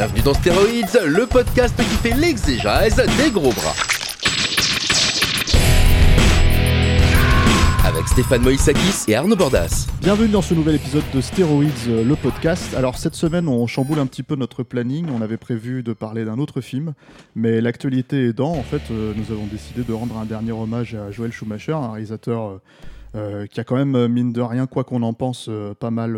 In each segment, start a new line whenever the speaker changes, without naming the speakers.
Bienvenue dans Stéroïdes, le podcast qui fait l'exégèse des gros bras. Avec Stéphane Moïsakis et Arnaud Bordas.
Bienvenue dans ce nouvel épisode de Stéroïdes, le podcast. Alors cette semaine, on chamboule un petit peu notre planning. On avait prévu de parler d'un autre film, mais l'actualité aidant, en fait, euh, nous avons décidé de rendre un dernier hommage à Joël Schumacher, un réalisateur euh, euh, qui a quand même, mine de rien, quoi qu'on en pense, pas mal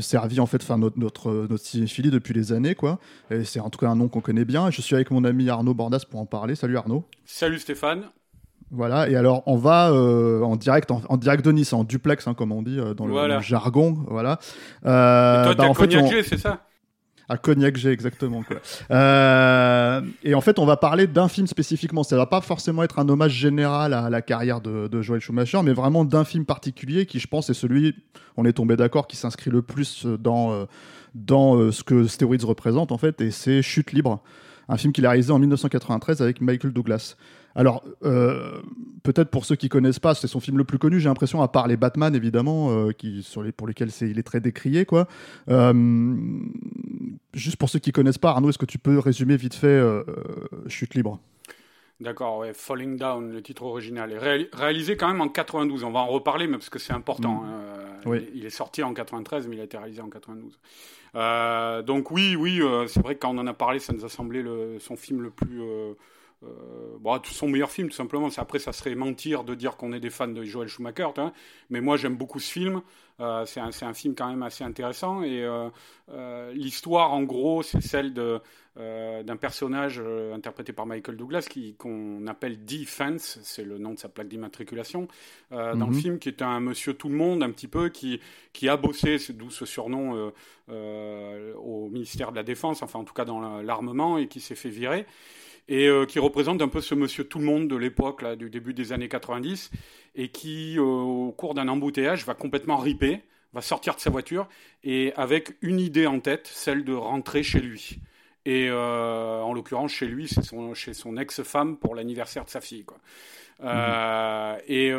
servi en fait, enfin notre notre notre cinéphilie depuis des années, quoi. Et c'est en tout cas un nom qu'on connaît bien. Je suis avec mon ami Arnaud Bordas pour en parler. Salut Arnaud.
Salut Stéphane.
Voilà, et alors on va euh, en direct, en, en direct de Nice, en duplex, hein, comme on dit euh, dans le,
Voilà.
jargon, voilà. Euh,
Et toi,
bah, en fait, on-
c'est ça?
À Cognac G, exactement. Quoi. Euh, et en fait, on va parler d'un film spécifiquement. Ça va pas forcément être un hommage général à la carrière de, de Joel Schumacher, mais vraiment d'un film particulier qui, je pense, est celui, on est tombé d'accord, qui s'inscrit le plus dans, euh, dans euh, ce que Steroids représente, en fait, et c'est Chute libre, un film qu'il a réalisé en 1993 avec Michael Douglas. Alors, euh, peut-être pour ceux qui connaissent pas, c'est son film le plus connu, j'ai l'impression, à part les Batman, évidemment, euh, qui, sur les, pour lesquels c'est, il est très décrié, quoi. Euh, juste pour ceux qui connaissent pas, Arnaud, est-ce que tu peux résumer vite fait Chute libre?
D'accord, ouais, Falling Down, le titre original. réalisé quand même en 92. On va en reparler, mais parce que c'est important.
Mm. Oui.
il, est sorti en 93, mais il a été réalisé en 92. Euh, donc oui, oui, c'est vrai que quand on en a parlé, ça nous a semblé le, son film le plus... euh, bon, son meilleur film, tout simplement. Après, ça serait mentir de dire qu'on est des fans de Joel Schumacher, vois. mais moi, j'aime beaucoup ce film. Euh, c'est un, un film quand même assez intéressant. Et euh, l'histoire, en gros, c'est celle d'un personnage interprété par Michael Douglas qu'on appelle Defense, c'est le nom de sa plaque d'immatriculation, dans le
Mhm.
film, qui est un monsieur tout le monde, un petit peu, qui, qui a bossé, d'où ce surnom, au ministère de la Défense, enfin en tout cas dans la- l'armement, et qui s'est fait virer et euh, qui représente un peu ce monsieur tout le monde de l'époque, là, du début des années 90, et qui, euh, au cours d'un embouteillage, va complètement riper, va sortir de sa voiture, et avec une idée en tête, celle de rentrer chez lui. Et euh, en l'occurrence, chez lui, c'est son, chez son ex-femme pour l'anniversaire de sa fille. Quoi. Euh, Et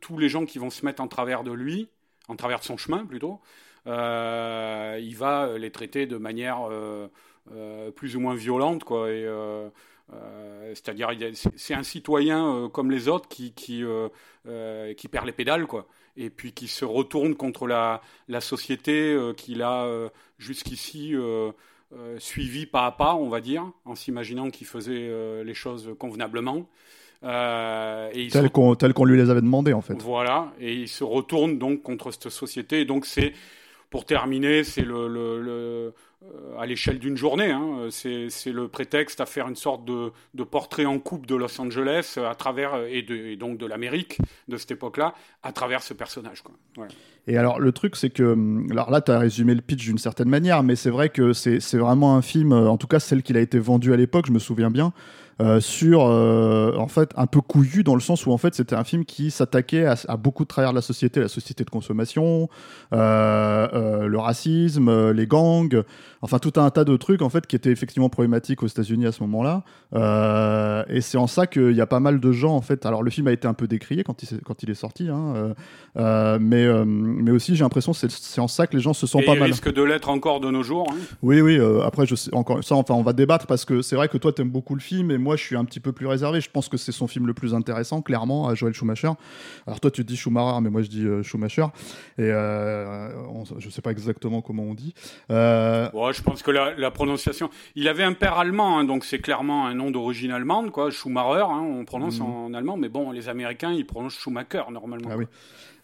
tous les gens qui vont se mettre en travers de lui, en travers de son chemin plutôt, il va les traiter de manière plus ou moins violente, quoi. Et euh, euh, c'est-à-dire, c'est un citoyen euh, comme les autres qui qui, euh, euh, qui perd les pédales, quoi. Et puis qui se retourne contre la la société euh, qu'il a euh, jusqu'ici euh, euh, suivi pas à pas, on va dire, en s'imaginant qu'il faisait euh, les choses convenablement. Euh, et se
tel qu'on, tel qu'on lui les avait demandé, en fait.
voilà, et il se retourne donc contre cette société. Et donc c'est, pour terminer, c'est le, le- le- euh, à l'échelle d'une journée, hein, c'est, le prétexte à faire une sorte de, de portrait en coupe de Los Angeles euh, à travers et, de, et donc de l'Amérique de cette époque-là à travers ce personnage.
Et alors, le truc, c'est que. hum, Alors là, tu as résumé le pitch d'une certaine manière, mais c'est vrai que c'est, vraiment un film, euh, en tout cas celle qu'il a été vendu à l'époque, je me souviens bien, euh, sur. euh, en fait, un peu couillu dans le sens où, en fait, c'était un film qui s'attaquait à, à beaucoup de travers de la société, la société de consommation, euh, le racisme, les gangs, enfin, tout un tas de trucs, en fait, qui étaient effectivement problématiques aux États-Unis à ce moment-là. Et c'est en ça qu'il y a pas mal de gens, en fait. Alors, le film a été un peu décrié quand il, quand il est sorti, hein, mais, mais aussi, j'ai l'impression que c'est, c'est en ça que les gens se sentent
Et
pas
il
mal.
risque de l'être encore de nos jours. hein.
Oui, oui. après, je sais encore ça. Enfin, on va débattre parce que c'est vrai que toi, t'aimes beaucoup le film et moi, je suis un petit peu plus réservé. Je pense que c'est son film le plus intéressant, clairement, à Joel Schumacher. Alors toi, tu dis Schumacher, mais moi, je dis euh, Schumacher. Et euh, on- je sais pas exactement comment on dit. Euh,
Ouais, je pense que la, la prononciation. Il avait un père allemand, hein, donc c'est clairement un nom d'origine allemande, quoi. Schumacher, hein, on prononce
Mhm.
en allemand, mais bon, les Américains, ils prononcent Schumacher normalement.
Ah oui.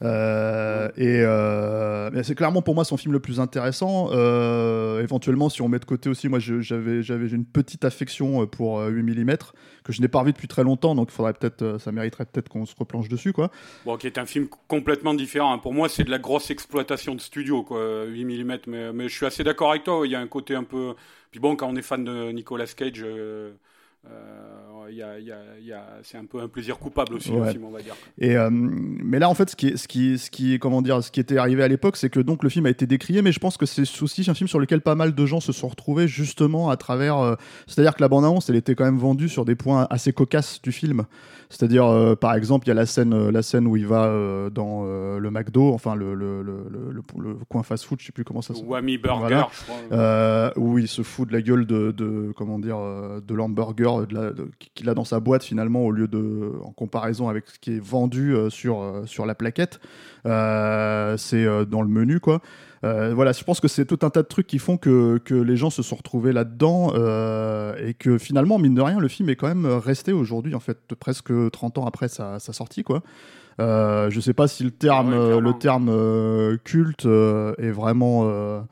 Euh, et euh, c'est clairement pour moi son film le plus intéressant. Euh, éventuellement, si on met de côté aussi, moi j'avais une petite affection pour euh, 8 mm. que je n'ai pas revu depuis très longtemps, donc faudrait peut-être, ça mériterait peut-être qu'on se replanche dessus, quoi.
Bon, qui est un film complètement différent. Hein. Pour moi, c'est de la grosse exploitation de studio, quoi, 8 mm. Mais je suis assez d'accord avec toi. Il y a un côté un peu. Puis bon, quand on est fan de Nicolas Cage. Euh, c'est un peu un plaisir coupable aussi le film, on va dire.
Et euh, mais là, en fait, ce qui, ce qui, ce qui, comment dire, ce qui était arrivé à l'époque, c'est que donc le film a été décrié, mais je pense que c'est aussi un film sur lequel pas mal de gens se sont retrouvés justement à travers. Euh, c'est-à-dire que la bande-annonce, elle était quand même vendue sur des points assez cocasses du film. C'est-à-dire, euh, par exemple, il y a la scène, la scène où il va dans le McDo, enfin le, le, le, le, coin fast-food, je sais plus comment ça s'appelle.
Whammy Burger,
où il se fout de la gueule de, de comment dire, de l'hamburger qu'il a dans sa boîte finalement au lieu de en comparaison avec ce qui est vendu euh, sur, euh, sur la plaquette. Euh, c'est dans le menu quoi voilà je pense que c'est tout un tas de trucs qui font que, que les gens se sont retrouvés là dedans et que finalement mine de rien le film est quand même resté aujourd'hui en fait presque 30 ans après sa, sa sortie quoi je sais pas si le terme, le terme culte est vraiment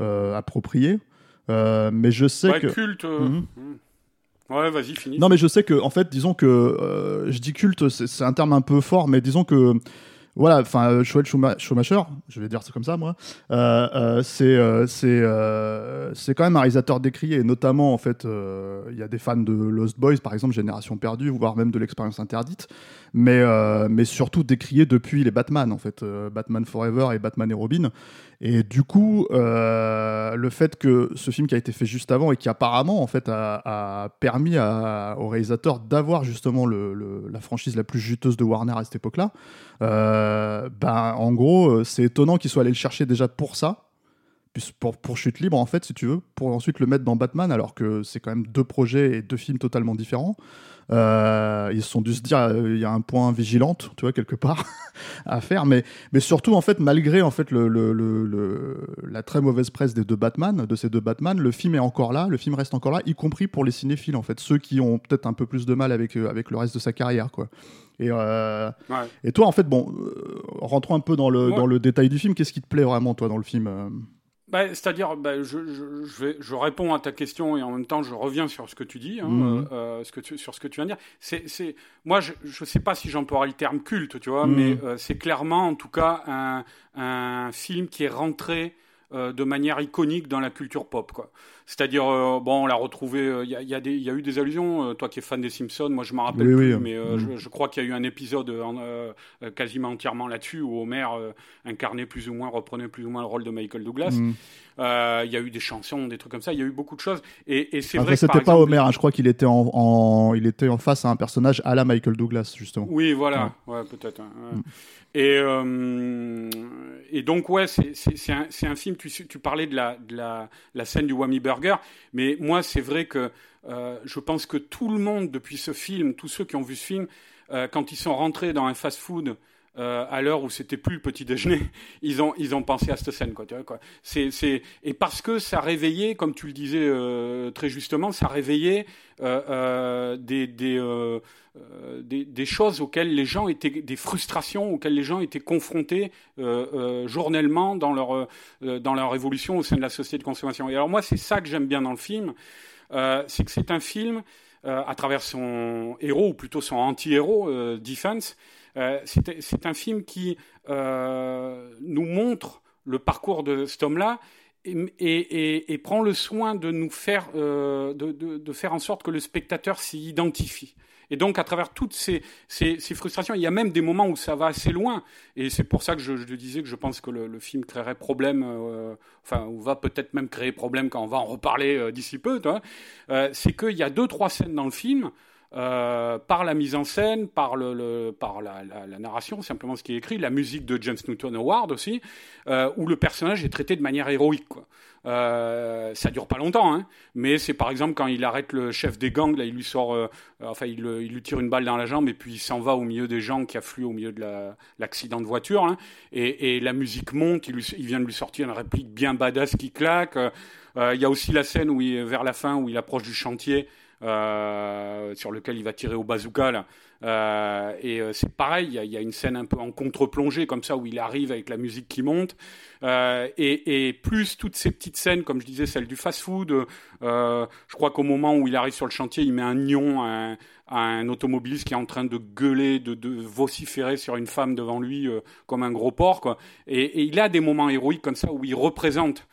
approprié, mais je sais que.
Culte, mhm. Ouais, vas-y, finis.
Non, mais je sais que, en fait, disons que euh, je dis culte, c'est un terme un peu fort, mais disons que voilà, enfin, Joel Schumacher, je vais dire ça comme ça, moi, euh, euh, c'est c'est c'est quand même un réalisateur décrié, notamment, en fait, il y a des fans de Lost Boys, par exemple, Génération Perdue, voire même de l'expérience interdite, mais, mais surtout décrié depuis les Batman, en fait, Batman Forever et Batman et Robin. Et du coup, euh, le fait que ce film qui a été fait juste avant et qui apparemment en fait a, permis au réalisateur d'avoir justement la franchise la plus juteuse de Warner à cette époque-là, euh, ben, en gros, c'est étonnant qu'il soit allé le chercher déjà pour ça, pour, pour chute libre en fait si tu veux pour ensuite le mettre dans Batman alors que c'est quand même deux projets et deux films totalement différents euh, ils se sont dû se dire euh, il y a un point vigilante, tu vois, quelque part à faire. Mais, mais surtout, en fait, malgré en fait, le, le, le, la très mauvaise presse des deux Batman, de ces deux Batman, le film est encore là, le film reste encore là, y compris pour les cinéphiles, en fait, ceux qui ont peut-être un peu plus de mal avec, euh, avec le reste de sa carrière, quoi. Et, euh, et toi, en fait, bon, rentrons un peu dans le, dans le détail du film. Qu'est-ce qui te plaît vraiment, toi, dans le film
bah, C'est-à-dire, bah, je, je, je, vais, je, réponds à ta question et en même temps, je reviens sur ce que tu dis, hein, mhm. euh, ce que tu, sur ce que tu viens de dire. C'est, moi, je ne sais pas si j'emploierai le terme culte, tu vois, mhm. mais euh, c'est clairement, en tout cas, un, un film qui est rentré euh, de manière iconique dans la culture pop. Quoi. C'est-à-dire, euh, bon, on l'a retrouvé, il euh, y, y, y, a eu des allusions, toi qui es fan des Simpsons, moi je m'en rappelle plus, mais mm. je, je, crois qu'il y a eu un épisode quasiment entièrement là-dessus où Homer incarnait plus ou moins, reprenait plus ou moins le rôle de Michael Douglas. Mm. Il y a eu des chansons, des trucs comme ça, il y a eu beaucoup de choses. Et, et c'est vrai
c'était pas Homer, hein, je crois qu'il était en, en, il était en face à un personnage à la Michael Douglas, justement.
Oui, voilà, ouais, peut-être. Hein, mm. Et, euh, et donc, ouais, c'est un, film, tu, parlais de la, scène du Whammy Burger, mais moi, c'est vrai que euh, je pense que tout le monde, depuis ce film, tous ceux qui ont vu ce film, euh, quand ils sont rentrés dans un fast-food euh, à l'heure où c'était plus le petit déjeuner, ils ont ils ont pensé à cette scène quoi. C'est c'est et parce que ça réveillait, comme tu le disais euh, très justement, ça réveillait euh, des des, des, choses auxquelles les gens étaient des frustrations auxquelles les gens étaient confrontés journellement dans leur dans leur évolution au sein de la société de consommation. Et alors moi c'est ça que j'aime bien dans le film, c'est que c'est un film à travers son héros ou plutôt son anti-héros Defense c'est un film qui euh, nous montre le parcours de cet homme-là et, prend le soin de nous faire, euh, de, faire en sorte que le spectateur s'y identifie. Et donc, à travers toutes ces, frustrations, il y a même des moments où ça va assez loin. Et c'est pour ça que je, disais que je pense que le, film créerait problème, enfin, ou va peut-être même créer problème quand on va en reparler d'ici peu. c'est qu'il y a deux, trois scènes dans le film euh, par la mise en scène, par, le, par la, narration, simplement ce qui est écrit, la musique de James Newton Howard aussi, euh, où le personnage est traité de manière héroïque. Quoi. Euh, ça dure pas longtemps, hein, mais c'est par exemple quand il arrête le chef des gangs, là, il lui sort, euh, enfin, il, lui tire une balle dans la jambe et puis il s'en va au milieu des gens qui affluent au milieu de l'accident de voiture, hein, et, la musique monte, il, vient de lui sortir une réplique bien badass qui claque. Il y a aussi la scène où vers la fin où il approche du chantier euh, sur lequel il va tirer au bazooka, Euh, et euh, c'est pareil, il y, a une scène un peu en contre-plongée comme ça où il arrive avec la musique qui monte. Et, plus toutes ces petites scènes, comme je disais, celle du fast-food. Je crois qu'au moment où il arrive sur le chantier, il met un nion à un, automobiliste qui est en train de gueuler, de, vociférer sur une femme devant lui comme un gros porc. Quoi. Et, il a des moments héroïques comme ça où il représente,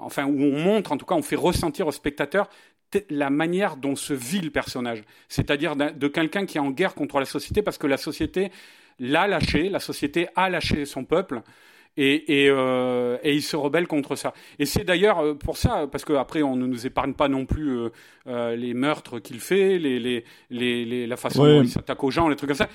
enfin où on montre, en tout cas, on fait ressentir au spectateur la manière dont se vit le personnage, c'est-à-dire de quelqu'un qui est en guerre contre la société parce que la société l'a lâché, la société a lâché son peuple et, et, euh, il se rebelle contre ça. Et c'est d'ailleurs euh, pour ça, parce qu'après on ne nous épargne pas non plus euh, les meurtres qu'il fait, les, les, les, la façon ouais. dont il s'attaque aux gens, les trucs comme ça.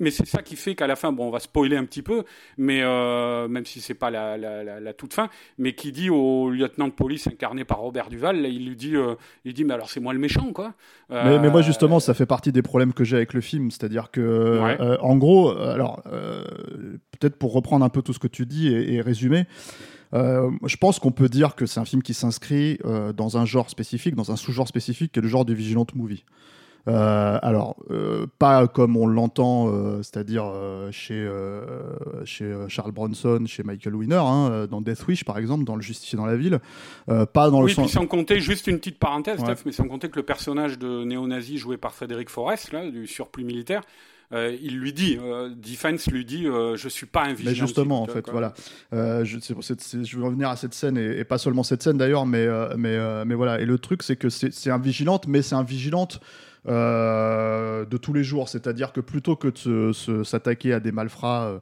Mais c'est ça qui fait qu'à la fin, bon, on va spoiler un petit peu, mais euh, même si c'est pas la, la, la, la, toute fin, mais qui dit au lieutenant de police incarné par Robert Duval, là, il lui dit, euh, il dit, mais alors c'est moi le méchant, quoi.
Mais, mais, moi justement, ça fait partie des problèmes que j'ai avec le film, c'est-à-dire que, ouais. en gros, alors peut-être pour reprendre un peu tout ce que tu dis et, et résumer. Euh, je pense qu'on peut dire que c'est un film qui s'inscrit euh, dans un genre spécifique, dans un sous-genre spécifique, qui est le genre du vigilant movie. Euh, alors, euh, pas comme on l'entend, euh, c'est-à-dire chez, chez Charles Bronson, chez Michael Winner, hein, dans Death Wish par exemple, dans Le Justifié dans la ville. pas dans
oui,
le sens.
Puis sans compter, juste une petite parenthèse, ouais. Steph, mais sans compter que le personnage de néo-nazi joué par Frédéric Forrest, là, du surplus militaire, euh, il lui dit, euh, Defense lui dit, euh, je suis pas un.
Mais justement, en fait, quoi. voilà. Euh, je, cette, je veux revenir à cette scène et, et pas seulement cette scène d'ailleurs, mais mais mais voilà. Et le truc, c'est que c'est un vigilante, mais c'est un vigilante. Euh, de tous les jours, c'est-à-dire que plutôt que de s'attaquer à des malfrats euh,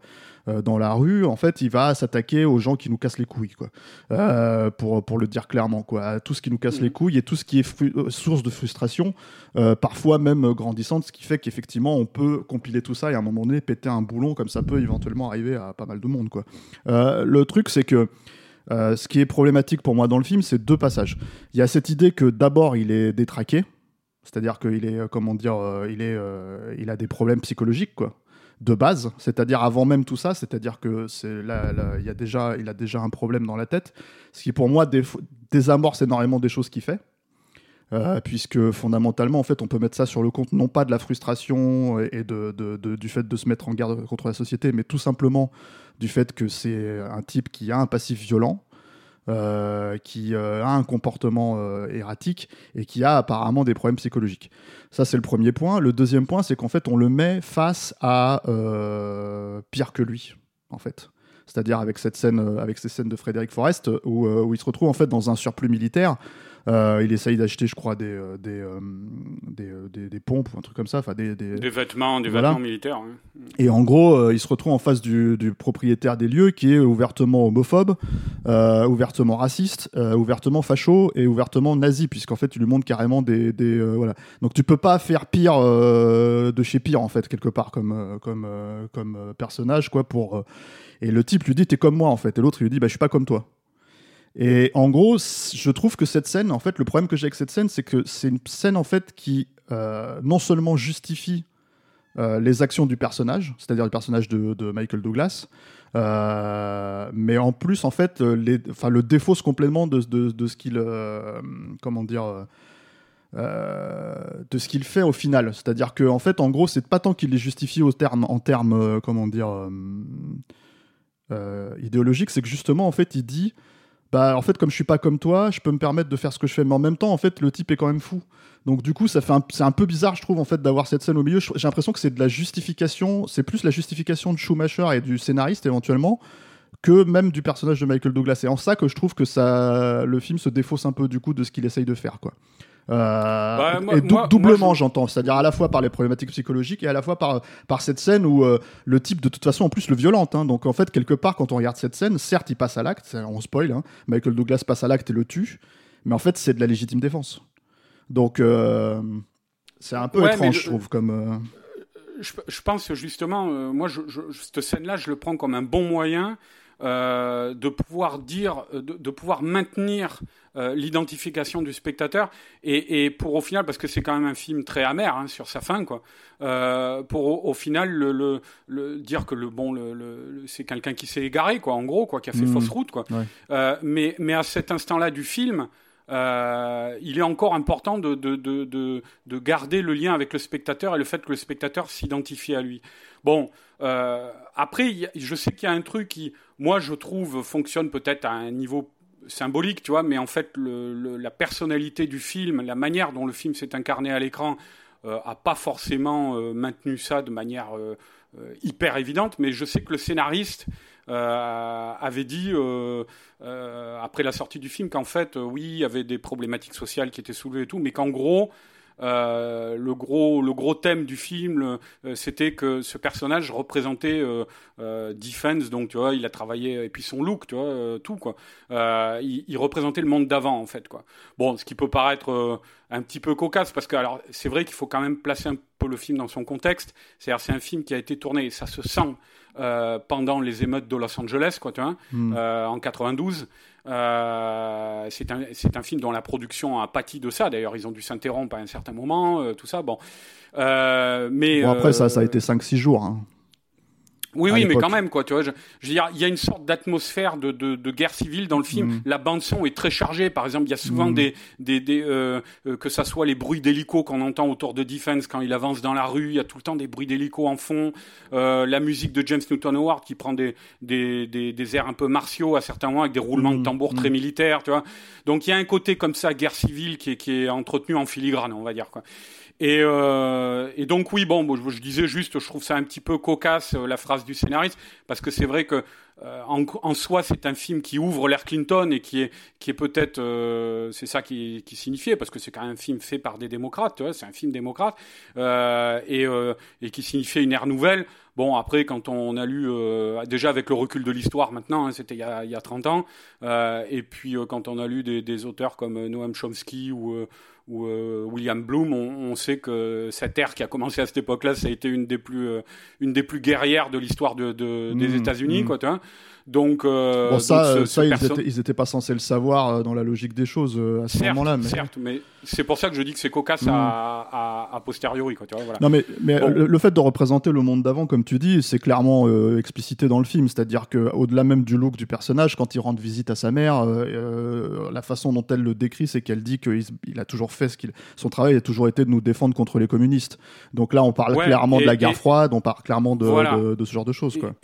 dans la rue, en fait, il va s'attaquer aux gens qui nous cassent les couilles, quoi. Euh, pour, pour le dire clairement, quoi. Tout ce qui nous casse mmh. les couilles et tout ce qui est euh, source de frustration, euh, parfois même grandissante, ce qui fait qu'effectivement, on peut compiler tout ça et à un moment donné péter un boulon, comme ça peut éventuellement arriver à pas mal de monde, quoi. le truc, c'est que euh, ce qui est problématique pour moi dans le film, c'est deux passages. Il y a cette idée que d'abord il est détraqué, c'est-à-dire qu'il est, comment dire, euh, il, est, euh, il a des problèmes psychologiques, quoi, de base. C'est-à-dire avant même tout ça, c'est-à-dire que c'est là, y a déjà, il a déjà un problème dans la tête, ce qui pour moi dé désamorce énormément des choses qu'il fait. Euh, puisque fondamentalement, en fait, on peut mettre ça sur le compte non pas de la frustration et de, du fait de se mettre en garde contre la société, mais tout simplement du fait que c'est un type qui a un passif violent, euh, qui euh, a un comportement euh, erratique et qui a apparemment des problèmes psychologiques. Ça, c'est le premier point. Le deuxième point, c'est qu'en fait, on le met face à pire que lui, en fait. C'est-à-dire avec cette scène, avec ces scènes de Frédéric Forrest où, où il se retrouve en fait dans un surplus militaire. Euh, il essaye d'acheter, je crois, des, euh, des, euh, des, des, des, pompes ou un truc comme ça. Enfin, des, des...
des vêtements, des voilà. vêtements militaires. Hein.
Et en gros, euh, il se retrouve en face du, du, propriétaire des lieux qui est ouvertement homophobe, euh, ouvertement raciste, euh, ouvertement facho et ouvertement nazi, puisqu'en fait, tu lui montres carrément des. des voilà. Donc, tu peux pas faire pire de chez pire, en fait, quelque part, comme, comme, comme personnage, quoi, pour. Et le type lui dit, t'es comme moi, en fait. Et l'autre, il lui dit, bah, je suis pas comme toi. Et en gros, je trouve que cette scène, en fait, le problème que j'ai avec cette scène, c'est que c'est une scène en fait qui euh, non seulement justifie euh, les actions du personnage, c'est-à-dire le personnage de, Michael Douglas, euh, mais en plus, en fait, le défausse complètement de, de, de ce qu'il, comment dire. De ce qu'il fait au final, c'est-à-dire que en fait, en gros, c'est pas tant qu'il les justifie en termes, comment dire, idéologiques, c'est que justement, en fait, il dit bah en fait comme je suis pas comme toi, je peux me permettre de faire ce que je fais, mais en même temps en fait le type est quand même fou. Donc du coup ça fait c'est un peu bizarre je trouve en fait d'avoir cette scène au milieu. J'ai l'impression que c'est de la justification, c'est plus la justification de Schumacher et du scénariste éventuellement que même du personnage de Michael Douglas. Et en ça que je trouve que ça le film se défausse un peu du coup de ce qu'il essaye de faire quoi. Euh, bah, moi, et dou moi, doublement, j'entends, c'est-à-dire à la fois par les problématiques psychologiques et à la fois par, par cette scène où euh, le type, de toute façon, en plus, le violente. Hein, donc, en fait, quelque part, quand on regarde cette scène, certes, il passe à l'acte, on spoil, hein, Michael Douglas passe à l'acte et le tue, mais en fait, c'est de la légitime défense. Donc, euh, c'est un peu ouais, étrange, je trouve, comme.
Je, je, pense justement, moi, je, cette scène-là, je le prends comme un bon moyen euh, de pouvoir dire, de, de pouvoir maintenir euh, l'identification du spectateur et, et, pour au final, parce que c'est quand même un film très amer hein, sur sa fin, quoi. Euh, pour au, au final le, le, le, dire que le bon, le, le c'est quelqu'un qui s'est égaré, quoi, en gros, quoi, qui a fait mmh. fausse route, quoi.
Ouais.
Euh, mais, mais à cet instant-là du film. Euh, il est encore important de, de, de, de, garder le lien avec le spectateur et le fait que le spectateur s'identifie à lui. Bon, euh, après, je sais qu'il y a un truc qui, moi, je trouve, fonctionne peut-être à un niveau symbolique, tu vois, mais en fait, la personnalité du film, la manière dont le film s'est incarné à l'écran, euh, a pas forcément euh, maintenu ça de manière hyper évidente, mais je sais que le scénariste euh, avait dit euh, euh, après la sortie du film qu'en fait, oui, il y avait des problématiques sociales qui étaient soulevées et tout, mais qu'en gros, euh, le gros le gros thème du film euh, c'était que ce personnage représentait euh, Defense donc tu vois il a travaillé et puis son look tu vois tout quoi. Il, il, représentait le monde d'avant en fait quoi. Bon ce qui peut paraître un petit peu cocasse parce que alors c'est vrai qu'il faut quand même placer un peu le film dans son contexte. C'est-à-dire c'est un film qui a été tourné et ça se sent euh, pendant les émeutes de Los Angeles, quoi, tu vois, hmm. euh, en 92. Euh, c'est un, un, film dont la production a pâti de ça. D'ailleurs, ils ont dû s'interrompre à un certain moment, tout ça. Bon, mais
bon, après ça, ça a été 5-6 jours. Hein.
Oui, oui, mais quand même, quoi. Tu vois, je, je veux dire, il y a une sorte d'atmosphère de, de, de, guerre civile dans le film. Mm. La bande son est très chargée. Par exemple, il y a souvent mm. des, des, des euh, euh, que ça soit les bruits d'hélico qu'on entend autour de Defense quand il avance dans la rue. Il y a tout le temps des bruits d'hélico en fond. Euh, la musique de James Newton Howard qui prend des, des, des, des airs un peu martiaux à certains moments avec des roulements de mm. tambour très militaires. Tu vois. Donc il y a un côté comme ça, guerre civile, qui est, qui est entretenu en filigrane, on va dire, quoi. Et, euh, et, donc oui, bon, je, disais juste, je trouve ça un petit peu cocasse euh, la phrase du scénariste, parce que c'est vrai que euh, en, soi, c'est un film qui ouvre l'ère Clinton et qui est, qui est peut-être, c'est ça qui, qui signifiait, parce que c'est quand même un film fait par des démocrates, c'est un film démocrate et, qui signifiait une ère nouvelle. Bon, après, quand on a lu, déjà avec le recul de l'histoire maintenant, hein, c'était il, y a 30 ans, et puis quand on a lu des auteurs comme Noam Chomsky ou ou euh, William Bloom, on, sait que cette ère qui a commencé à cette époque-là, ça a été une des plus, euh, une des plus guerrières de l'histoire de, de, des mmh, États-Unis, mmh. quoi. Tu vois donc,
euh, bon, ça, ça ils, étaient, pas censés le savoir euh, dans la logique des choses euh, à ce moment-là.
Mais... Certes, mais c'est pour ça que je dis que c'est cocasse à, à, posteriori. Quoi, tu vois, voilà.
Non, mais, mais le, fait de représenter le monde d'avant, comme tu dis, c'est clairement explicité dans le film. C'est-à-dire qu'au-delà même du look du personnage, quand il rend visite à sa mère, la façon dont elle le décrit, c'est qu'elle dit qu'il il a toujours fait ce qu'il. Son travail a toujours été de nous défendre contre les communistes. Donc là, on parle clairement de la guerre froide, on parle clairement de, de, ce genre de choses. Quoi.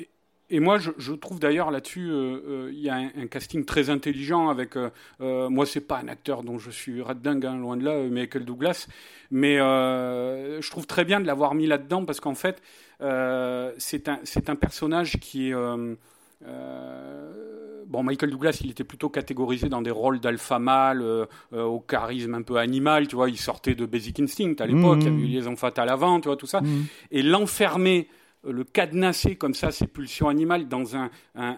Et moi, je, je trouve d'ailleurs là-dessus, euh, euh, il y a un, casting très intelligent avec. Euh, euh, moi, c'est pas un acteur dont je suis rat dingue, hein, loin de là, Michael Douglas, mais je trouve très bien de l'avoir mis là-dedans parce qu'en fait, c'est un un personnage qui est bon, Michael Douglas, il était plutôt catégorisé dans des rôles d'alpha mâle, au charisme un peu animal, tu vois. Il sortait de Basic Instinct à l'époque, il y avait eu mmh. Liaison Fatale avant, tu vois, tout ça. Mmh. Et l'enfermer euh, le cadenasser comme ça ses pulsions animales dans un,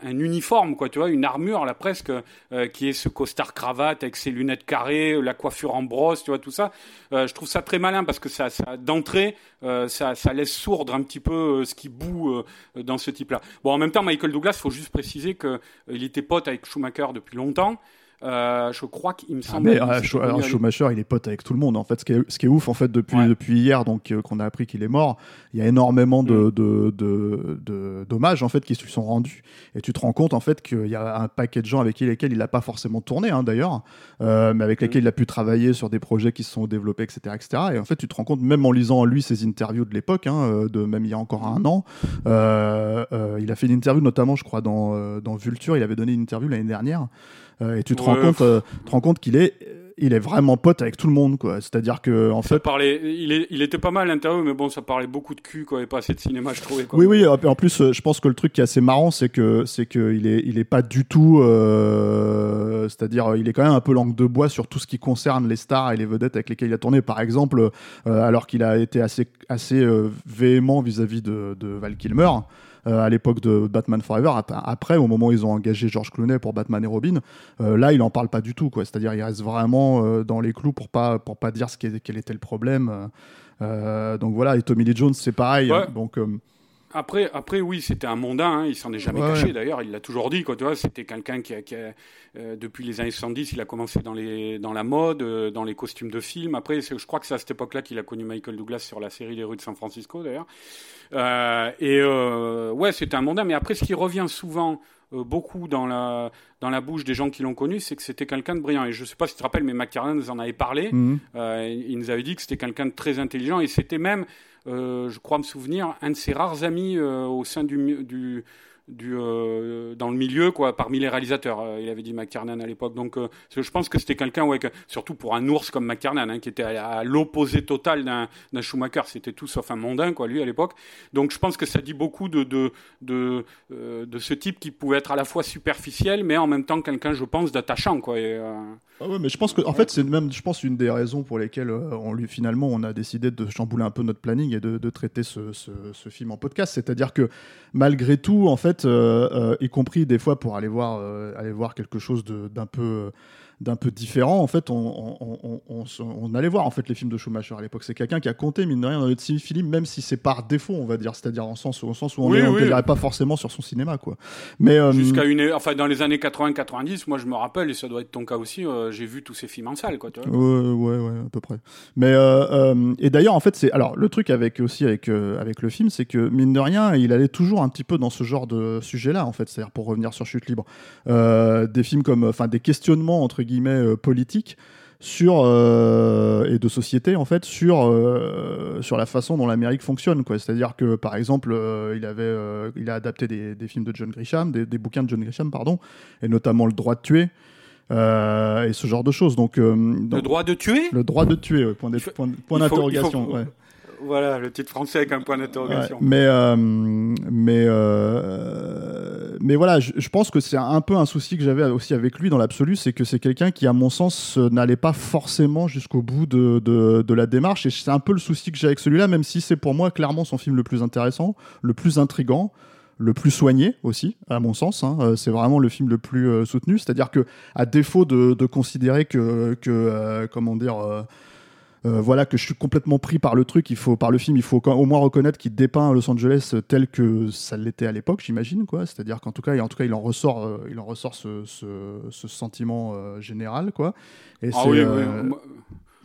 uniforme, quoi, tu vois, une armure là presque euh, qui est ce costard cravate avec ses lunettes carrées, euh, la coiffure en brosse, tu vois, tout ça. je trouve ça très malin parce que ça, d'entrée, ça, laisse sourdre un petit peu ce qui boue dans ce type-là. Bon, en même temps, Michael Douglas, faut juste préciser qu'il était pote avec Schumacher depuis longtemps. Euh, je crois qu'il me ah, semble.
mais, euh, Schumacher, il est pote avec tout le monde. En fait, ce qui est, ce qui est ouf, en fait, depuis, depuis hier, donc euh, qu'on a appris qu'il est mort, il y a énormément de, mm. de, de, d'hommages en fait qui se sont rendus. Et tu te rends compte en fait qu'il y a un paquet de gens avec lesquels il n'a pas forcément tourné, hein, d'ailleurs, mais avec lesquels mm. il a pu travailler sur des projets qui se sont développés, etc., etc. Et en fait, tu te rends compte, même en lisant lui ses interviews de l'époque, hein, de même il y a encore un an, il a fait une interview notamment, je crois, dans, dans Vulture. Il avait donné une interview l'année dernière. Euh, et tu te rends compte, euh, te rends compte qu'il est il est vraiment pote avec tout le monde, quoi. C'est-à-dire que, en fait.
Parlait, il, est, il était pas mal l'interview, mais bon, ça parlait beaucoup de cul, quoi, et pas assez de cinéma, je trouvais,
Oui, oui, en plus, euh, je pense que le truc qui est assez marrant, c'est que, c'est que il est, il est pas du tout, euh, c'est-à-dire, il est quand même un peu langue de bois sur tout ce qui concerne les stars et les vedettes avec lesquelles il a tourné. Par exemple, euh, alors qu'il a été assez, assez véhément vis-à-vis de, de Val Kilmer. Euh, à l'époque de Batman Forever. Après, au moment où ils ont engagé George Clooney pour Batman et Robin, euh, là, il en parle pas du tout. C'est-à-dire, il reste vraiment euh, dans les clous pour pas pour pas dire ce quel était le problème. donc voilà. Et Tommy Lee Jones, c'est pareil. Hein. donc
après, après, oui, c'était un mondain. Hein, il s'en est jamais caché. D'ailleurs, il l'a toujours dit. Quoi, tu vois, c'était quelqu'un qui, a, qui a, euh, depuis les années 70, il a commencé dans les, dans la mode, euh, dans les costumes de film. Après, je crois que c'est à cette époque-là qu'il a connu Michael Douglas sur la série Les rues de San Francisco, d'ailleurs. Euh, et euh, ouais, c'était un mondain. Mais après, ce qui revient souvent beaucoup dans la, dans la bouche des gens qui l'ont connu, c'est que c'était quelqu'un de brillant. Et je ne sais pas si tu te rappelles, mais McTiernan nous en avait parlé.
Mhm.
il nous avait dit que c'était quelqu'un de très intelligent et c'était même, je crois me souvenir, un de ses rares amis au sein du, du du, euh, dans le milieu, quoi, parmi les réalisateurs. Euh, il avait dit McTiernan à l'époque. Donc, euh, je pense que c'était quelqu'un, ouais, surtout pour un ours comme McTiernan, hein, qui était à, l'opposé total d'un Schumacher. C'était tout sauf un mondain, quoi, lui, à l'époque. Donc, je pense que ça dit beaucoup de, de, de, de, ce type qui pouvait être à la fois superficiel, mais en même temps quelqu'un, je pense, d'attachant, quoi. Et,
ah ouais, mais je pense que, en fait, c'est même, je pense, une des raisons pour lesquelles on lui, finalement, on a décidé de chambouler un peu notre planning et de, de traiter ce, ce, ce film en podcast. C'est-à-dire que, malgré tout, en fait, euh, euh, y compris des fois pour aller voir, euh, aller voir quelque chose d'un peu d'un peu différent, en fait, on, on, on, on, allait voir en fait les films de Schumacher à l'époque. C'est quelqu'un qui a compté mine de rien dans le film, même si c'est par défaut, on va dire, c'est-à-dire en sens, au sens où on ne oui. pas forcément sur son cinéma, quoi.
Mais euh, jusqu'à une, enfin dans les années 80-90, moi je me rappelle et ça doit être ton cas aussi. Euh, j'ai vu tous ces films en salle, quoi. Tu vois
ouais, ouais, à peu près. Mais euh, et d'ailleurs, en fait, c'est alors le truc avec aussi avec avec le film, c'est que mine de rien, il allait toujours un petit peu dans ce genre de sujet-là, en fait. C'est-à-dire pour revenir sur Chute libre, des films comme, enfin, des questionnements entre guillemets euh, politique sur euh, et de société en fait sur euh, sur la façon dont l'Amérique fonctionne quoi. C'est-à-dire que par exemple il avait il a adapté des, des, films de John Grisham des, des, bouquins de John Grisham pardon et notamment le droit de tuer et ce genre de choses. Donc, le
droit de tuer?
Le droit de tuer point d'interrogation ouais.
Voilà, le titre français avec un point d'interrogation.
mais, euh, mais, euh, mais voilà, je, pense que c'est un peu un souci que j'avais aussi avec lui dans l'absolu, c'est que c'est quelqu'un qui, à mon sens, n'allait pas forcément jusqu'au bout de, de, la démarche. Et c'est un peu le souci que j'ai avec celui-là, même si c'est pour moi clairement son film le plus intéressant, le plus intrigant le plus soigné aussi, à mon sens. Hein. Euh, c'est vraiment le film le plus soutenu. C'est-à-dire que, à défaut de, considérer que, que comment dire, euh, voilà que je suis complètement pris par le truc. Il faut par le film, il faut au moins reconnaître qu'il dépeint Los Angeles tel que ça l'était à l'époque, j'imagine quoi. C'est-à-dire qu'en tout cas, en tout cas, il en ressort, euh, il en ressort ce, ce, sentiment euh, général quoi.
Et ah oui,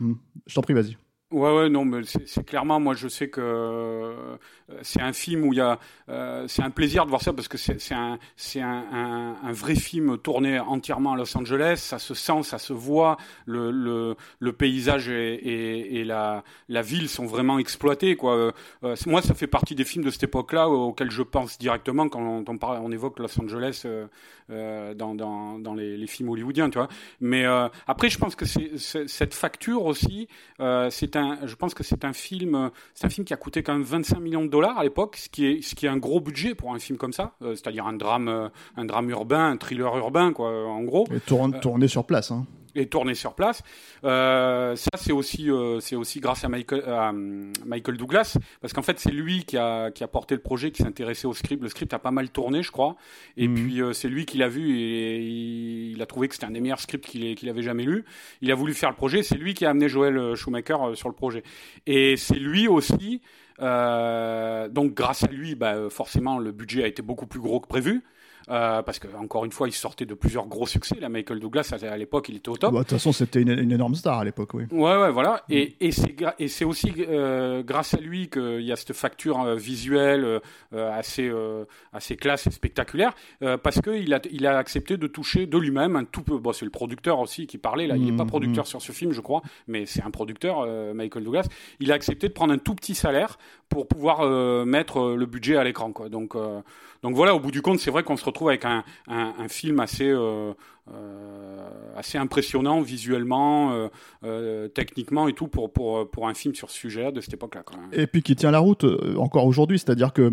hmm. Je t'en prie, vas-y.
Ouais, ouais, non, mais c'est clairement, moi, je sais que euh, c'est un film où il y a, euh, c'est un plaisir de voir ça parce que c'est un, c'est un, un, un, vrai film tourné entièrement à Los Angeles. Ça se sent, ça se voit. Le, le, le paysage et, et, la, la ville sont vraiment exploités, quoi. Euh, moi, ça fait partie des films de cette époque-là auxquels je pense directement quand on, parle, on évoque Los Angeles dans, dans, dans les, les, films hollywoodiens, tu vois. Mais après, je pense que c'est cette facture aussi, c'est je pense que c'est un film, c'est un film qui a coûté quand même 25 millions de dollars à l'époque, ce qui est, ce qui est un gros budget pour un film comme ça, euh, c'est-à-dire un drame, euh, un drame urbain, un thriller urbain, quoi, en gros.
Et tourné sur place, hein
et tourné sur place. Euh, ça, c'est aussi, euh, c'est aussi grâce à Michael, Michael Douglas, parce qu'en fait, c'est lui qui a, qui a porté le projet, qui s'intéressait au script. Le script a pas mal tourné, je crois. Et mhm. puis, euh, c'est lui qui l'a vu et il, a trouvé que c'était un des meilleurs scripts qu'il qu'il avait jamais lu. Il a voulu faire le projet. C'est lui qui a amené Joel Schumacher sur le projet. Et c'est lui aussi. donc, grâce à lui, bah, forcément, le budget a été beaucoup plus gros que prévu. Euh, parce que encore une fois, il sortait de plusieurs gros succès. La Michael Douglas, à, l'époque, il était au top.
Bah, de toute façon, c'était une, énorme star à l'époque, oui.
Ouais, ouais, voilà. Mm. Et, et c'est aussi euh, grâce à lui qu'il y a cette facture euh, visuelle assez, assez classe et spectaculaire, parce qu'il a, il a accepté de toucher de lui-même un tout peu. Bon, c'est le producteur aussi qui parlait, là. Il n'est pas mm, producteur mm. sur ce film, je crois, mais c'est un producteur, Michael Douglas. Il a accepté de prendre un tout petit salaire pour pouvoir mettre le budget à l'écran, quoi. Donc, donc voilà, au bout du compte, c'est vrai qu'on se retrouve avec un, film assez, euh, euh, assez impressionnant visuellement, euh, techniquement et tout pour, pour, pour un film sur ce sujet-là de cette époque-là.
Et puis qui tient la route encore aujourd'hui, c'est-à-dire que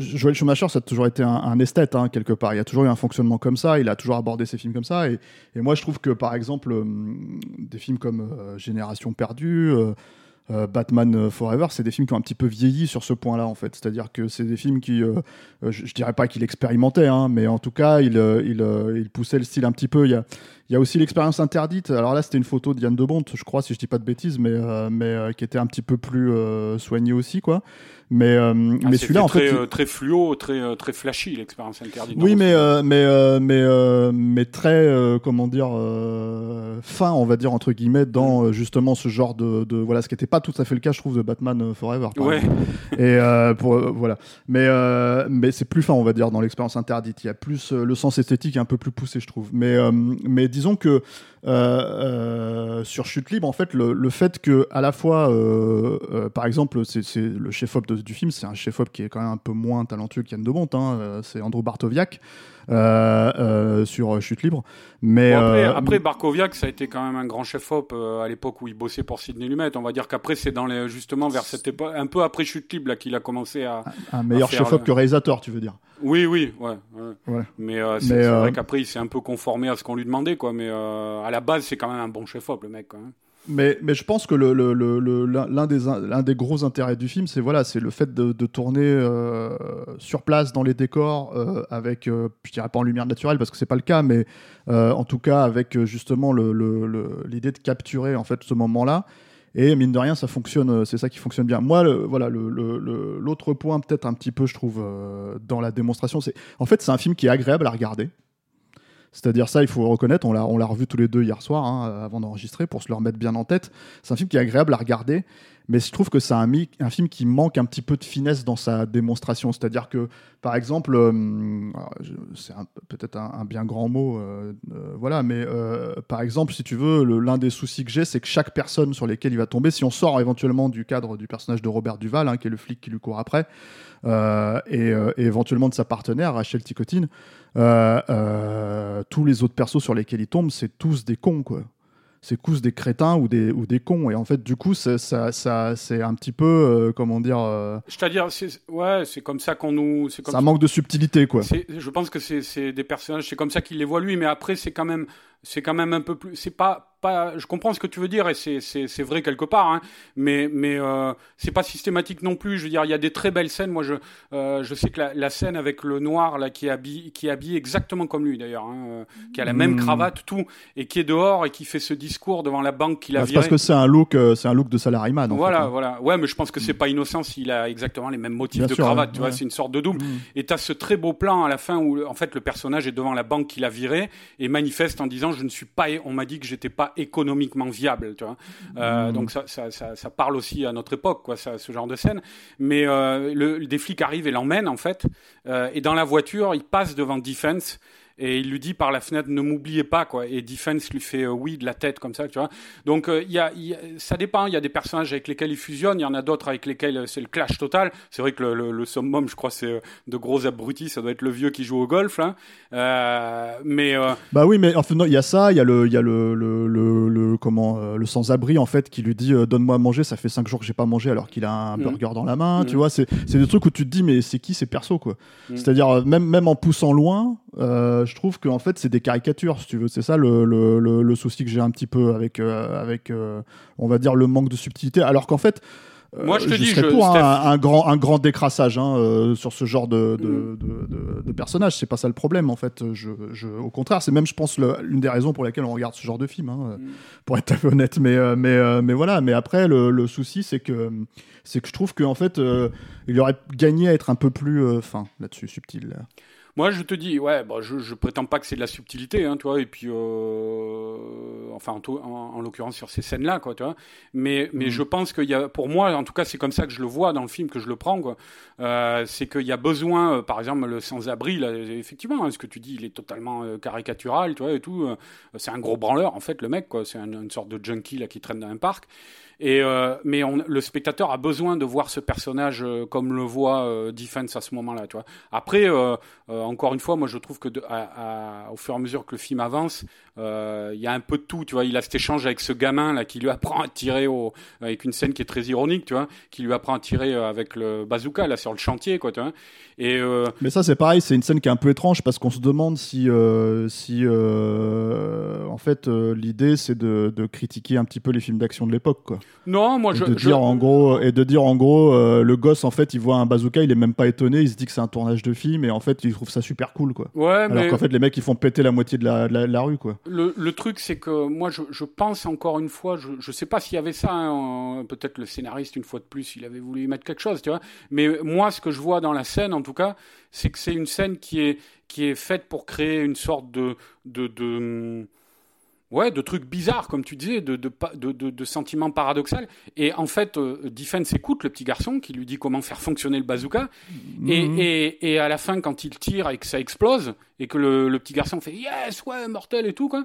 Joel Schumacher, ça a toujours été un, esthète, hein, quelque part. Il a toujours eu un fonctionnement comme ça, il a toujours abordé ses films comme ça. Et moi, je trouve que, par exemple, des films comme Génération perdue, euh, Batman euh, Forever, c'est des films qui ont un petit peu vieilli sur ce point-là, en fait. C'est-à-dire que c'est des films qui, euh, je, dirais pas qu'il expérimentait, hein, mais en tout cas, il, il, il, poussait le style un petit peu. Il y a, Il y a aussi l'expérience interdite. Alors là, c'était une photo de Yann de Bonte, je crois, si je dis pas de bêtises, mais, euh, mais euh, qui était un petit peu plus euh, soignée aussi, quoi. Mais, euh,
Ah,
mais celui-là, en fait.
très fluo, très, très flashy, l'expérience interdite.
Oui, mais, mais, mais, mais très, comment dire, fin, on va dire, entre guillemets, dans euh, justement ce genre de, de- Voilà, ce qui n'était pas tout à fait le cas, je trouve, de Batman Forever. par
Ouais.
Et pour, voilà. Mais, mais c'est plus fin, on va dire, dans l'expérience interdite. Il y a plus. le sens esthétique est un peu plus poussé, je trouve. Mais, mais disons que euh, euh, sur Chute Libre, en fait, le, fait que, à la fois, euh, par exemple, c'est le chef-op du film, c'est un chef-op qui est quand même un peu moins talentueux qu'Yann de Bonte, hein, c'est Andrew Bartowiak euh, sur Chute Libre. Mais
Bon, après,
euh,
après, Barkoviak, ça a été quand même un grand chef-op euh, à l'époque où il bossait pour Sidney Lumet. On va dire qu'après, c'est dans les, justement vers cette époque, un peu après Chute Libre, qu'il a commencé à.
un meilleur chef-op
le-
que réalisateur, tu veux dire
Oui, oui, ouais. ouais.
Ouais.
Mais euh, c'est
euh,
vrai qu'après, il s'est un peu conformé à ce qu'on lui demandait, quoi. Mais euh, à la base, c'est quand même un bon chef-op, le mec, quand même.
Mais, je pense que l'un des, gros intérêts du film, c'est le fait de, tourner euh, sur place dans les décors euh, avec, euh, je dirais pas en lumière naturelle parce que c'est pas le cas, mais euh, en tout cas avec justement l'idée de capturer en fait ce moment-là. Et mine de rien, ça fonctionne, c'est ça qui fonctionne bien. Moi, l'autre point peut-être un petit peu, je trouve, dans la démonstration, c'est en fait c'est un film qui est agréable à regarder. C'est-à-dire ça, il faut reconnaître, on l'a, on l'a revu tous les deux hier soir, hein, avant d'enregistrer, pour se le remettre bien en tête. C'est un film qui est agréable à regarder, mais je trouve que c'est un, un film qui manque un petit peu de finesse dans sa démonstration. C'est-à-dire que, par exemple, euh, je- c'est peut-être un, bien grand mot, euh, euh, voilà, mais par exemple, si tu veux, l'un des soucis que j'ai, c'est que chaque personne sur lesquelles il va tomber, si on sort éventuellement du cadre du personnage de Robert Duval, hein, qui est le flic qui lui court après, et, et éventuellement de sa partenaire, Rachel Ticotine, tous les autres persos sur lesquels ils tombent, c'est tous des cons, quoi. C'est tous des crétins ou des, ou des cons. Et en fait, du coup, ça, ça, ça- c'est un petit peu, euh, comment dire, euh,
C'est-à-dire, c'est, ouais, c'est comme ça qu'on nous. C'est comme
ça manque de subtilité, quoi.
Je pense que c'est des personnages, c'est comme ça qu'il les voit lui, mais après c'est quand même, c'est quand même un peu plus, c'est pas, pas, je comprends ce que tu veux dire et c'est vrai quelque part, hein, mais mais euh, c'est pas systématique non plus. Je veux dire, il y a des très belles scènes. Moi, je euh, je sais que la, la scène avec le noir là qui est habillé, qui est habillé exactement comme lui d'ailleurs, hein, euh, qui a la même
Hmm.
cravate, tout, et qui est dehors et qui fait ce discours devant la banque qu'il a
Bah,
viré.
parce que c'est un look, euh, c'est un look de salariman. en
Voilà,
fait, hein.
voilà. Ouais, mais je pense que c'est pas innocent s'il a exactement les mêmes motifs
Bien
de
sûr,
cravate.
ouais,
tu vois, c'est une sorte de double.
Mm.
Et t'as ce très beau plan à la fin où, en fait, le personnage est devant la banque qu'il a virée et manifeste en disant je ne suis pas, on m'a dit que j'étais pas économiquement viable. Tu vois. Euh,
Mm.
Donc ça, ça, ça, ça parle aussi à notre époque, quoi, ça, ce genre de scène. Mais euh, le, des flics arrivent et l'emmènent en fait. Euh, et dans la voiture, il passe devant Defense. Et il lui dit par la fenêtre, ne m'oubliez pas, quoi. Et Defense lui fait euh, oui de la tête, comme ça, tu vois. Donc, euh, il y a, il y a- ça dépend. Il y a des personnages avec lesquels il fusionne. Il y en a d'autres avec lesquels euh, c'est le clash total. C'est vrai que le, le, le summum, je crois, c'est de gros abrutis. Ça doit être le vieux qui joue au golf, là. Euh, mais,
Bah oui, mais enfin, non, il y a ça, il y a le, il y a le, le, comment, le sans-abri en fait qui lui dit donne-moi à manger, ça fait 5 jours que j'ai pas mangé alors qu'il a un
Mhm.
burger dans la main, tu
Mhm.
vois, c'est c'est des trucs où tu te dis mais c'est qui ces persos quoi?
Mhm.
C'est-à-dire même même en poussant loin, je trouve que en fait c'est des caricatures si tu veux, c'est ça le, le, le, le souci que j'ai un petit peu avec euh, avec euh, on va dire le manque de subtilité, alors qu'en fait euh,
Moi, je te dis,
serais
je-
pour un, grand, un grand décrassage hein, euh, sur ce genre de, de,
Mhm.
de, de- personnage. C'est pas ça le problème, en fait. Je, je, au contraire, c'est même, je pense, l'une des raisons pour lesquelles on regarde ce genre de film, hein,
Mhm.
pour être honnête. Mais, euh, mais, euh, mais voilà. Mais après, le, le souci, c'est que, c'est que je trouve qu'en fait, euh, il aurait gagné à être un peu plus euh, fin là-dessus, subtil. là.
Moi, je te dis, ouais, bah, je, je prétends pas que c'est de la subtilité, hein, tu vois, et puis, euh, enfin, en, en- en l'occurrence sur ces scènes-là, quoi, tu vois. Mais, mais
Mhm.
je pense qu'il y a, pour moi, en tout cas, c'est comme ça que je le vois dans le film, que je le prends, quoi. Euh, c'est qu'il y a besoin, euh, par exemple, le sans-abri, là, effectivement, hein, ce que tu dis, il est totalement caricatural, tu vois, et tout. c'est un gros branleur, en fait, le mec, quoi. C'est un- une sorte de junkie, là, qui traîne dans un parc. Et euh, mais on, le spectateur a besoin de voir ce personnage euh, comme le voit euh, Defense à ce moment-là, tu vois. Après, euh, euh, encore une fois, moi je trouve que de, à- à- au fur et à mesure que le film avance, euh, il y a un peu de tout, tu vois. Il a cet échange avec ce gamin là qui lui apprend à tirer au, avec une scène qui est très ironique, tu vois, qui lui apprend à tirer avec le bazooka là sur le chantier, quoi, tu vois. Et
Mais ça, c'est pareil, c'est une scène qui est un peu étrange parce qu'on se demande si, si en fait, l'idée, c'est de, de critiquer un petit peu les films d'action de l'époque, quoi.
Non, moi
et
je.
de
je-
dire en gros et de dire en gros euh, le gosse en fait il voit un bazooka il est même pas étonné il se dit que c'est un tournage de film et en fait il trouve ça super cool quoi
Ouais,
alors
mais
qu'en fait les mecs ils font péter la moitié de la, de la, de la rue quoi
le, le truc, c'est que moi, je, je pense encore une fois, je, je sais pas s'il y avait ça. hein, Peut-être le scénariste, une fois de plus, il avait voulu y mettre quelque chose, tu vois. Mais moi, ce que je vois dans la scène, en tout cas, c'est que c'est une scène qui est qui est faite pour créer une sorte de de, de Ouais, de trucs bizarres, comme tu disais, de, de, de, de, sentiments paradoxaux. Et en fait, euh, Defense écoute le petit garçon qui lui dit comment faire fonctionner le bazooka. Et,
Mhm.
et, et à la fin, quand il tire et que ça explose, et que le, le petit garçon fait Yes, ouais, mortel et tout, quoi.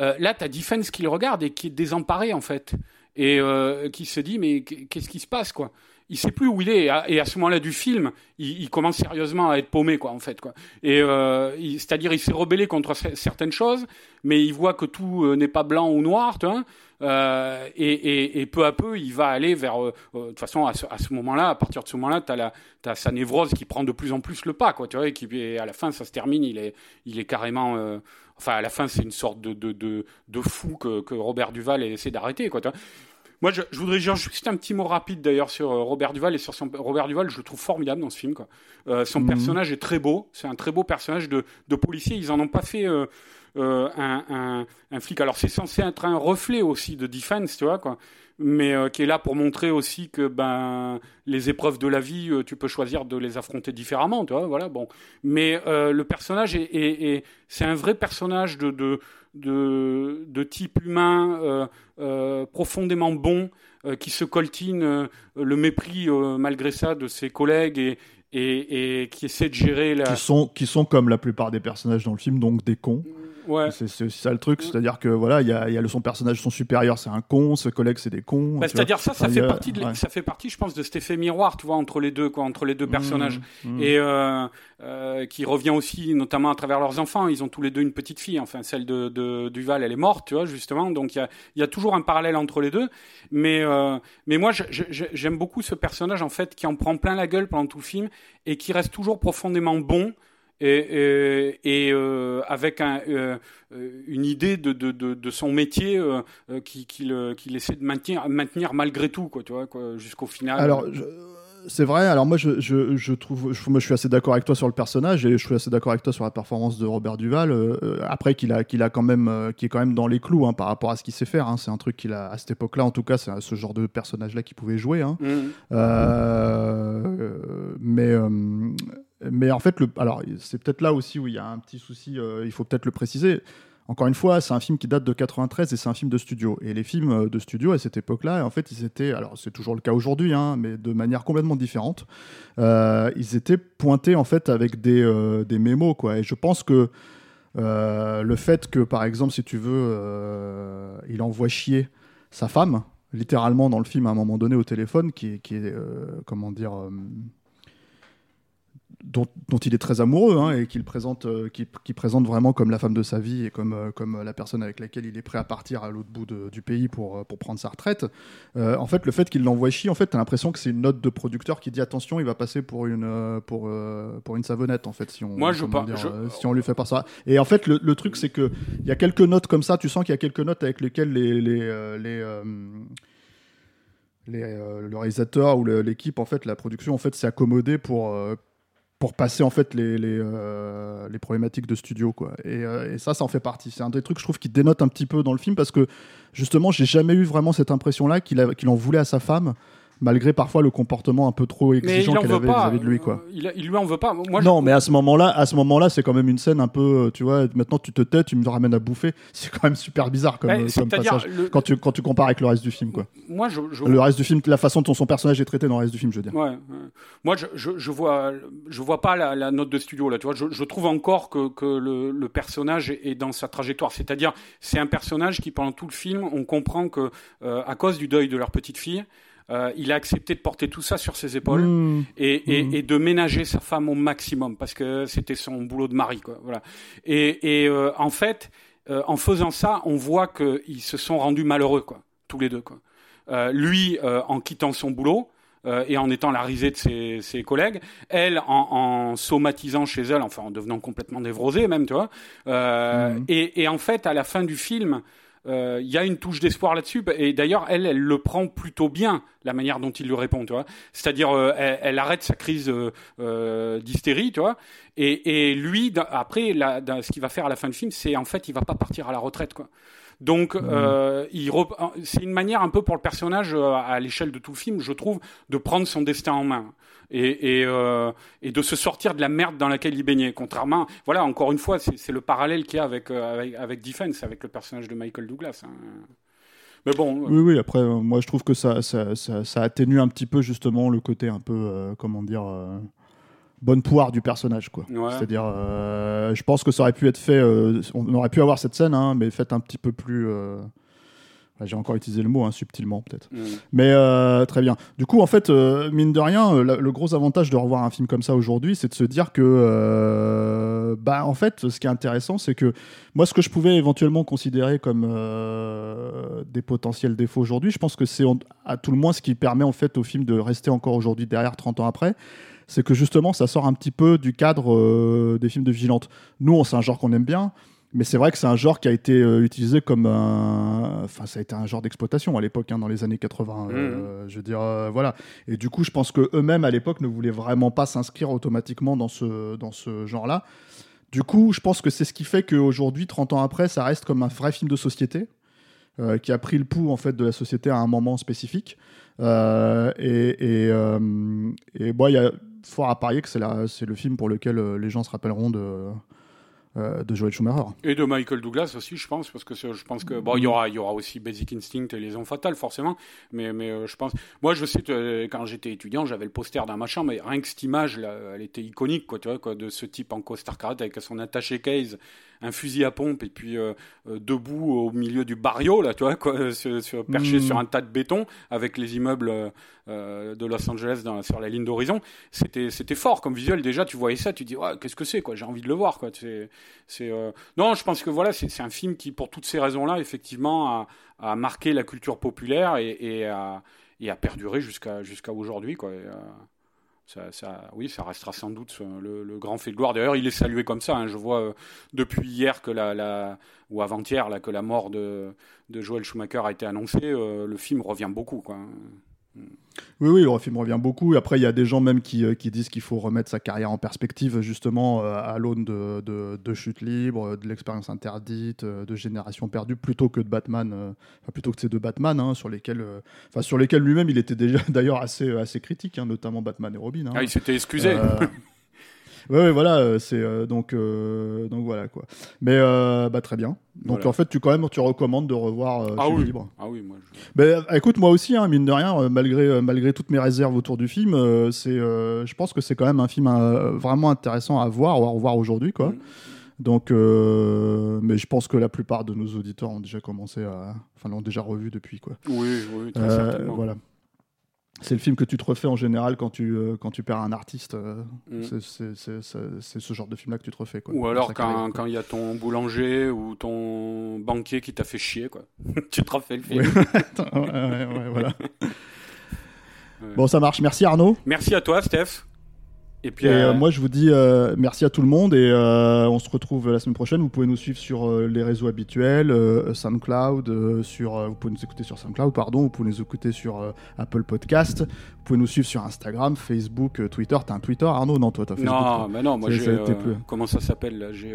euh, là, t'as Defense qui le regarde et qui est désemparé, en fait. Et euh, qui se dit Mais qu'est-ce qui se passe, quoi? Il sait plus où il est. Et à, ce moment-là du film, il, commence sérieusement à être paumé, quoi, en fait, quoi. Et euh, c'est-à-dire, il s'est rebellé contre cer- certaines choses, mais il voit que tout euh, n'est pas blanc ou noir, tu vois. Euh, et, peu à peu, il va aller vers. euh, euh, De toute façon, à ce, moment-là, à partir de ce moment-là, t'as sa névrose qui prend de plus en plus le pas, quoi, tu vois. Et, qui, et à la fin, ça se termine. Il est, il est carrément. euh, enfin, à la fin, c'est une sorte de, de, de, de fou que, que Robert Duval essaie d'arrêter, quoi. tu vois. Moi, je, je voudrais juste un petit mot rapide d'ailleurs sur euh, Robert Duval et sur son Robert Duval, je le trouve formidable dans ce film. Quoi. Euh, son
Mhm.
personnage est très beau, c'est un très beau personnage de, de policier. Ils en ont pas fait euh, euh, un, un, un flic. Alors c'est censé être un reflet aussi de Defense, tu vois quoi, mais euh, qui est là pour montrer aussi que ben les épreuves de la vie, euh, tu peux choisir de les affronter différemment, tu vois. Voilà, bon. Mais euh, le personnage est, est- est- c'est un vrai personnage de de de, de type humain euh, euh, profondément bon, euh, qui se coltine le mépris malgré ça de ses collègues et, et, et qui essaie de gérer la.
qui sont qui sont comme la plupart des personnages dans le film donc des cons
Ouais.
c'est aussi ça le truc c'est-à-dire que voilà il y a, il y a le son personnage son supérieur c'est un con ce collègue c'est des cons
Bah. C'est-à-dire ça, ça fait
a-
partie, de,
ouais.
ça fait partie, je pense, de cet effet miroir, tu vois, entre les deux, quoi, entre les deux personnages.
Mmh, mmh.
et euh, euh, qui revient aussi notamment à travers leurs enfants. Ils ont tous les deux une petite fille, enfin celle de, de Duval, elle est morte, tu vois justement. Donc il y a, il y a toujours un parallèle entre les deux. Mais euh, mais moi j'aime beaucoup ce personnage en fait qui en prend plein la gueule pendant tout le film et qui reste toujours profondément bon. Et, et, et, euh, avec un, euh, euh, une idée de, de, de, de son métier euh, euh, qu'il euh, essaie de maintenir, maintenir malgré tout, quoi, tu vois, jusqu'au final.
Alors, je- c'est vrai. Alors moi, je, je, je trouve, je, moi, je suis assez d'accord avec toi sur le personnage et je suis assez d'accord avec toi sur la performance de Robert Duval. Euh, euh, après, qu'il a, qu'il a quand même, euh, qui est quand même dans les clous hein, par rapport à ce qu'il sait faire. hein. C'est un truc qu'il a à cette époque-là, en tout cas, c'est ce genre de personnage-là qu'il pouvait jouer. hein. Euh, mais, euh, mais en fait, alors c'est peut-être là aussi où il y a un petit souci. euh, il faut peut-être le préciser. Encore une fois, c'est un film qui date de 93 et c'est un film de studio. Et les films euh, de studio à cette époque-là, en fait, ils étaient, alors c'est toujours le cas aujourd'hui, hein, mais de manière complètement différente. Euh, ils étaient pointés en fait avec des, des mémos, quoi. Et je pense que le fait que, par exemple, si tu veux, il envoie chier sa femme, littéralement dans le film à un moment donné au téléphone, qui qui est comment dire, dont, dont il est très amoureux hein, et qu'il présente, euh, qu'il qu'il présente vraiment comme la femme de sa vie et comme, euh, comme la personne avec laquelle il est prêt à partir à l'autre bout de- du pays pour, euh, pour prendre sa retraite. Euh, en fait, le fait qu'il l'envoie chier, en fait, t'as l'impression que c'est une note de producteur qui dit attention, il va passer pour une, pour, pour une savonnette, en fait, si on,
Moi, je pas- je-
si on lui fait pas ça. Et en fait, le, le truc, c'est que il y a quelques notes comme ça, tu sens qu'il y a quelques notes avec lesquelles les, les, les, les, euh, le réalisateur ou l'équipe, en fait, la production, en fait, s'est accommodée pour, euh, pour passer, en fait, les, les, euh, problématiques de studio, quoi. Et, euh, et ça, ça en fait partie. C'est un des trucs, je trouve, qui dénote un petit peu dans le film parce que, justement, j'ai jamais eu vraiment cette impression-là qu'il a- qu'il en voulait à sa femme, malgré parfois le comportement un peu trop exigeant qu'elle avait vis-à-vis de lui, quoi.
Il, lui en veut pas. Moi, je-
non, mais à ce moment-là, à ce moment-là, c'est quand même une scène un peu, euh, tu vois. Maintenant, tu te tais, tu me ramènes à bouffer. C'est quand même super bizarre comme,
Ouais,
euh, comme passage.
le-
Quand tu quand tu compares avec le reste du film, quoi.
moi, je, je
Le reste du film, la façon dont son personnage est traité dans le reste du film, je veux dire.
Ouais, ouais. Moi, je, vois, je vois pas la, la note de studio là. Tu vois, je, trouve encore que, que le, le personnage est, est dans sa trajectoire. C'est-à-dire, c'est un personnage qui, pendant tout le film, on comprend que, euh, à cause du deuil de leur petite fille, euh, il a accepté de porter tout ça sur ses épaules.
Mmh.
et, et, et de ménager sa femme au maximum parce que c'était son boulot de mari quoi voilà et, et euh, en fait euh, en faisant ça on voit qu'ils se sont rendus malheureux quoi tous les deux quoi lui en quittant son boulot euh, et en étant la risée de ses, ses collègues, elle en, en somatisant chez elle, enfin en devenant complètement névrosée même, tu vois. Euh, et, et en fait, à la fin du film, il y a une touche d'espoir là-dessus. Et d'ailleurs, elle, elle le prend plutôt bien, la manière dont il lui répond, tu vois. C'est-à-dire, elle, arrête sa crise d'hystérie, tu vois. Et, et lui, après, ce qu'il va faire à la fin du film, c'est en fait, il va pas partir à la retraite, quoi. Donc, mmh. euh, c'est une manière un peu pour le personnage, euh, à l'échelle de tout le film, je trouve, de prendre son destin en main. Et, et, euh, et, de se sortir de la merde dans laquelle il baignait. Contrairement, voilà, encore une fois, c'est le parallèle qu'il y a avec, euh, avec, avec, Defense, avec le personnage de Michael Douglas. Hein. Mais bon.
Oui, oui, après, moi je trouve que ça, ça, ça, ça, atténue un petit peu justement le côté un peu, comment dire bonne poire du personnage quoi. C'est-à-dire euh, je pense que ça aurait pu être fait euh, on aurait pu avoir cette scène hein, mais faite un petit peu plus euh, j'ai encore utilisé le mot hein, subtilement peut-être. Mm. Mais très bien. Du coup en fait mine de rien le gros avantage de revoir un film comme ça aujourd'hui c'est de se dire que bah en fait ce qui est intéressant c'est que moi ce que je pouvais éventuellement considérer comme des potentiels défauts aujourd'hui je pense que c'est à tout le moins ce qui permet en fait au film de rester encore aujourd'hui derrière 30 ans après c'est que justement, ça sort un petit peu du cadre euh, des films de vigilante. Nous, c'est un genre qu'on aime bien, mais c'est vrai que c'est un genre qui a été euh, utilisé comme un. Enfin, ça a été un genre d'exploitation à l'époque, hein, dans les années 80. Euh, mmh. je veux dire, voilà. Et du coup, je pense qu'eux-mêmes, à l'époque, ne voulaient vraiment pas s'inscrire automatiquement dans ce, dans ce genre-là. Du coup, je pense que c'est ce qui fait qu'aujourd'hui, 30 ans après, ça reste comme un vrai film de société. qui a pris le pouls en fait de la société à un moment spécifique et, et, et bon, il y a fort à parier que c'est le film pour lequel euh, les gens se rappelleront de, euh, de Joel Schumacher.
Et de Michael Douglas aussi, je pense, parce que je pense que il y aura, aussi Basic Instinct et Les Ondes Fatales, forcément, mais, euh, je pense. Moi, je sais que quand j'étais étudiant, j'avais le poster dans ma chambre, mais rien que cette image, là, elle était iconique, de ce type en costard cravate avec son attaché case un fusil à pompe et puis euh, euh, debout au milieu du barrio là, tu vois, quoi, sur, perché hmm. sur un tas de béton avec les immeubles euh, de Los Angeles dans, sur la ligne d'horizon. C'était c'était fort comme visuel déjà. Tu voyais ça, tu dis ouais, qu'est-ce que c'est quoi J'ai envie de le voir quoi. C'est c'est non, je pense que voilà, c'est un film qui pour toutes ces raisons-là effectivement a, a marqué la culture populaire et, et a et a perduré jusqu'à jusqu'à aujourd'hui quoi. Oui, ça restera sans doute le, grand fait de gloire. D'ailleurs, il est salué comme ça. Hein. Je vois euh, depuis hier que la, ou avant-hier que la mort de, de Joel Schumacher a été annoncée. Euh, le film revient beaucoup.
Oui, oui, le film revient beaucoup. Après, il y a des gens même qui, euh, qui disent qu'il faut remettre sa carrière en perspective, justement, euh, à l'aune de, de, Chute libre, de l'expérience interdite, euh, de Génération perdue, plutôt que de Batman, enfin, plutôt que ces deux Batman, hein, sur lesquels, enfin, sur lesquels lui-même, il était déjà d'ailleurs assez, assez critique, hein, notamment Batman et Robin. Hein.
Ah, il s'était excusé.
Ouais, voilà, euh, c'est euh, donc euh, donc voilà quoi. Mais bah très bien. Donc en fait, tu quand même tu recommandes de revoir
ah,
oui.
Libre. Ah oui, moi.
Je... écoute, moi aussi, hein, mine de rien, malgré malgré toutes mes réserves autour du film, c'est je pense que c'est quand même un film vraiment intéressant à voir ou à revoir aujourd'hui quoi. Donc, mais je pense que la plupart de nos auditeurs ont déjà commencé à, enfin, l'ont déjà revu depuis quoi.
Oui, oui, très certainement.
Voilà c'est le film que tu te refais en général quand tu, euh, quand tu perds un artiste. Euh, mm. C'est ce genre de film-là que tu te refais. Quoi,
ou alors quand il y a ton boulanger ou ton banquier qui t'a fait chier, quoi. tu te refais le film.
ouais, ouais, voilà. Bon, ça marche. Merci Arnaud.
Merci à toi, Steph.
Et puis euh, moi je vous dis euh, merci à tout le monde et euh, on se retrouve la semaine prochaine. Vous pouvez nous suivre sur les réseaux habituels, SoundCloud, sur vous pouvez nous écouter sur SoundCloud pardon, vous pouvez nous écouter sur Apple Podcast, vous pouvez nous suivre sur Instagram, Facebook, Twitter. T'as un Twitter Arnaud? Non toi t'as Facebook.
Non, mais non, moi j'ai comment ça s'appelle là J'ai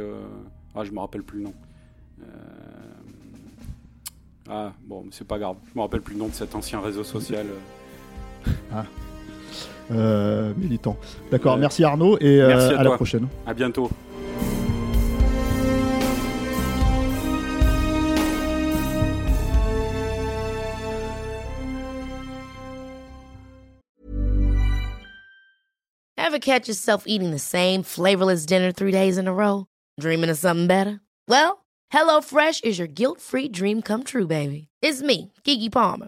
ah je me rappelle plus le nom. Ah bon c'est pas grave, je me rappelle plus le nom de cet ancien réseau social.
ah. Euh, militant. D'accord, merci Arnaud et euh, à, la prochaine.
À bientôt.
Ever catch yourself eating the same flavorless dinner three days in a row? Dreaming of something better? Well, HelloFresh is your guilt-free dream come true, baby. It's me, Kiki Palmer.